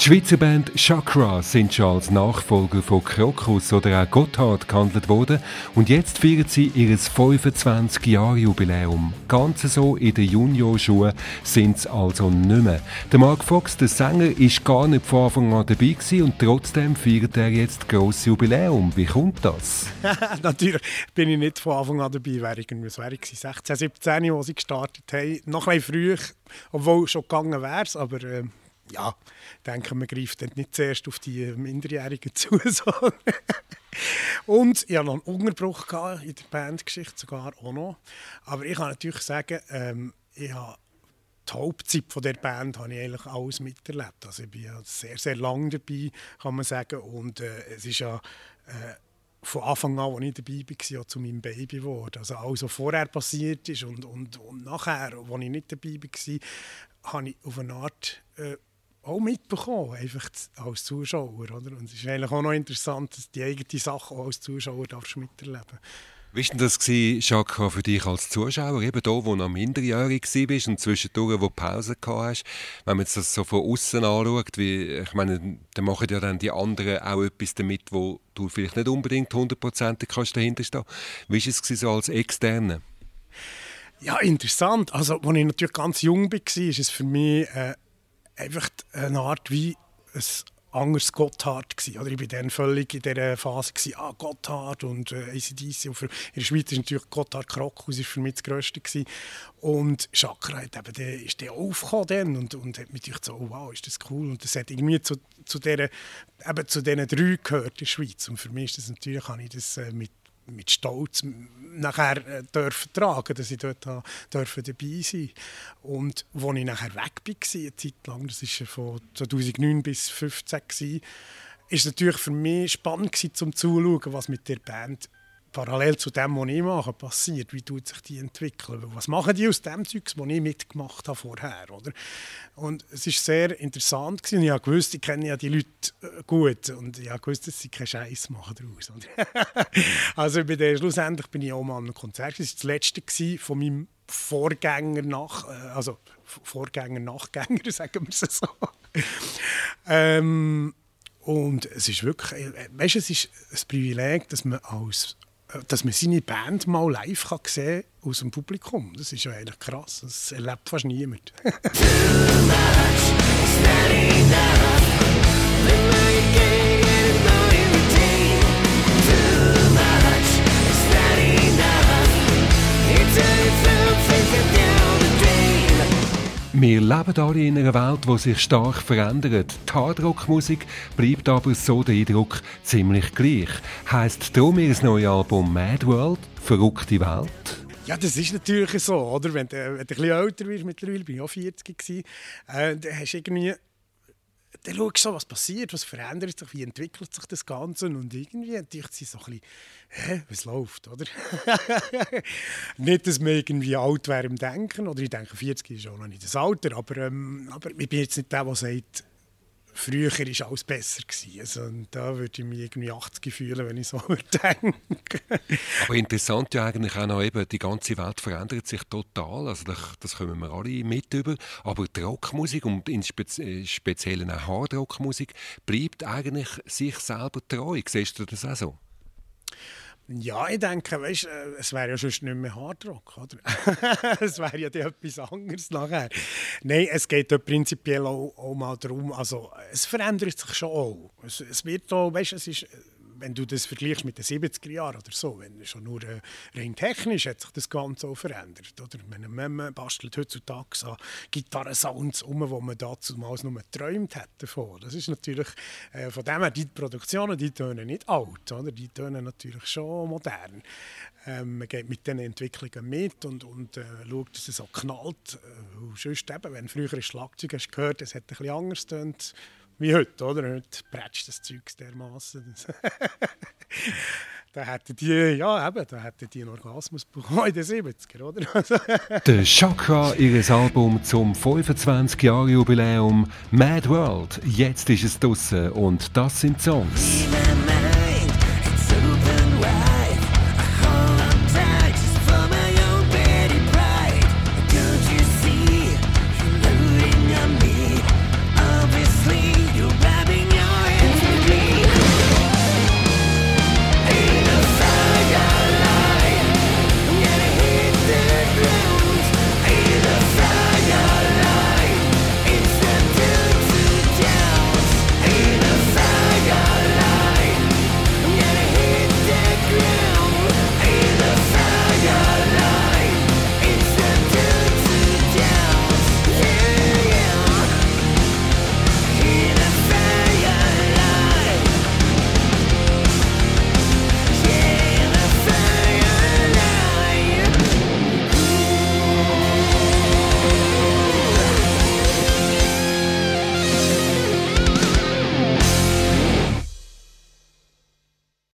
Die Schweizer Band Chakra sind schon als Nachfolger von Krokus oder auch Gotthard gehandelt worden und jetzt feiern sie ihr 25-Jahre-Jubiläum. Ganz so in den Juniorschuhen sind sie also nicht mehr. Der Mark Fox, der Sänger, ist gar nicht von Anfang an dabei gewesen und trotzdem feiert er jetzt das grosse Jubiläum. Wie kommt das? Natürlich bin ich nicht von Anfang an dabei. Wäre ich, was wäre ich 16, 17, als sie gestartet haben. Noch ein bisschen früh, obwohl es schon gegangen wäre aber... Äh ja, denke, man greift nicht zuerst auf die Minderjährigen zu. und ich hatte noch einen Unterbruch in der Bandgeschichte, sogar auch noch. Aber ich kann natürlich sagen, ähm, ich habe die Hauptzeit von der Band habe ich eigentlich alles miterlebt. Also ich bin ja sehr, sehr lange dabei, kann man sagen. Und äh, es ist ja äh, von Anfang an, als ich dabei war, ja, zu meinem Baby geworden. Also alles, was vorher passiert ist und, und, und nachher, als ich nicht dabei war, habe ich auf eine Art äh, auch mitbekommen, einfach als Zuschauer. Oder? Und es ist eigentlich auch noch interessant, dass die eigene Sache auch als Zuschauer darfst miterleben wie war das, Jacques, für dich als Zuschauer, eben da, wo du noch minderjährig warst und zwischendurch, wo du Pause hast? Wenn man das so von außen anschaut, wie, ich meine, dann machen ja dann die anderen auch etwas damit, wo du vielleicht nicht unbedingt hundertprozentig dahinter stehen Wie war es so als Externe? Ja, interessant. Also, als ich natürlich ganz jung war, war es für mich... Äh einfach eine Art wie ein anderes Gotthard gewesen. Oder ich war dann völlig in dieser Phase, gewesen, ah, Gotthard und äh, ACDC. Und in der Schweiz ist natürlich Gotthard Krokus ist für mich das Größte. Gewesen. Und Chakra hat eben, der, ist der aufgekommen und, und hat mich gedacht, so, oh, wow, ist das cool. Und das hat irgendwie zu, zu, dieser, eben zu diesen drei gehört in der Schweiz. Und für mich ist das natürlich, kann ich das äh, mit mit Stolz nachher äh, dürfen tragen, dass ich dort dürfen dabei sein. Und als ich nachher weg war, eine Zeit lang, das war von 2009 bis 2015, war es natürlich für mich spannend gewesen, zum Zuschauen, was mit der Band parallel zu dem, was ich mache, passiert. Wie tut sich die entwickeln? Was machen die aus dem Zeug, was ich mitgemacht habe vorher? Oder? Und es war sehr interessant. Gewesen. Ich wusste, ich kenne ja die Leute äh, gut und ich wusste, dass sie keinen Scheiß machen daraus. also bin dann, schlussendlich bin ich auch mal an einem Konzert. Das war das letzte von meinem Vorgänger nach, äh, also Vorgänger, Nachgänger, sagen wir es so. ähm, und es ist wirklich, äh, weißt, es ist ein Privileg, dass man als dass man seine Band mal live kann sehen aus dem Publikum. Das ist ja eigentlich krass. Das erlebt fast niemand. Wir leben alle in einer Welt, die sich stark verändert. Die Hardrock-Musik bleibt aber, so der Eindruck, ziemlich gleich. Heißt darum ihr neues Album Mad World, Verrückte Welt? Ja, das ist natürlich so, oder? Wenn du, wenn du ein bisschen älter wirst, mittlerweile bin ich auch 40 gewesen, äh, dann hast du irgendwie dann schaust du was passiert, was verändert sich, wie entwickelt sich das Ganze und irgendwie denkt sie so ein bisschen, hä, was läuft, oder? nicht, dass man irgendwie alt wäre im Denken, oder ich denke, 40 ist auch noch nicht das Alter, aber, ähm, aber ich bin jetzt nicht der, der sagt, früher war alles besser. Also, da würde ich mich irgendwie 80 fühlen, wenn ich so denke. Aber interessant ja eigentlich auch noch eben, die ganze Welt verändert sich total. Also das, das kommen wir alle mit über. Aber die Rockmusik und in Spez speziellen auch Hardrockmusik bleibt eigentlich sich selber treu. Siehst du das auch so? Ja, ich denke, weißt, äh, es wäre ja sonst nicht mehr Hardrock, oder? es wäre ja etwas anderes nachher. Nein, es geht ja prinzipiell auch, auch mal darum, also es verändert sich schon auch. Es, es wird auch, weißt, es ist wenn du das vergleichst mit den 70er Jahren oder so, wenn schon nur äh, rein technisch hat sich das Ganze auch verändert. Oder? Man, man bastelt heutzutage so Gitarrensounds um, wo man damals nur geträumt davon. Das ist natürlich, äh, von dem her, die Produktionen, die tönen nicht alt, oder? die tönen natürlich schon modern. Ähm, man geht mit diesen Entwicklungen mit und, und äh, schaut, dass es so knallt. Äh, sonst eben, wenn früher ein Schlagzeug hast gehört, es hat ein bisschen anders tönt, wie heute, oder? Heute prätscht das Zeug dermaßen. da hätten die, ja eben, da hätten die einen Orgasmus bekommen in den 70er, oder? Der Chakra, ihres Album zum 25-Jahre-Jubiläum Mad World. Jetzt ist es draussen und das sind Songs.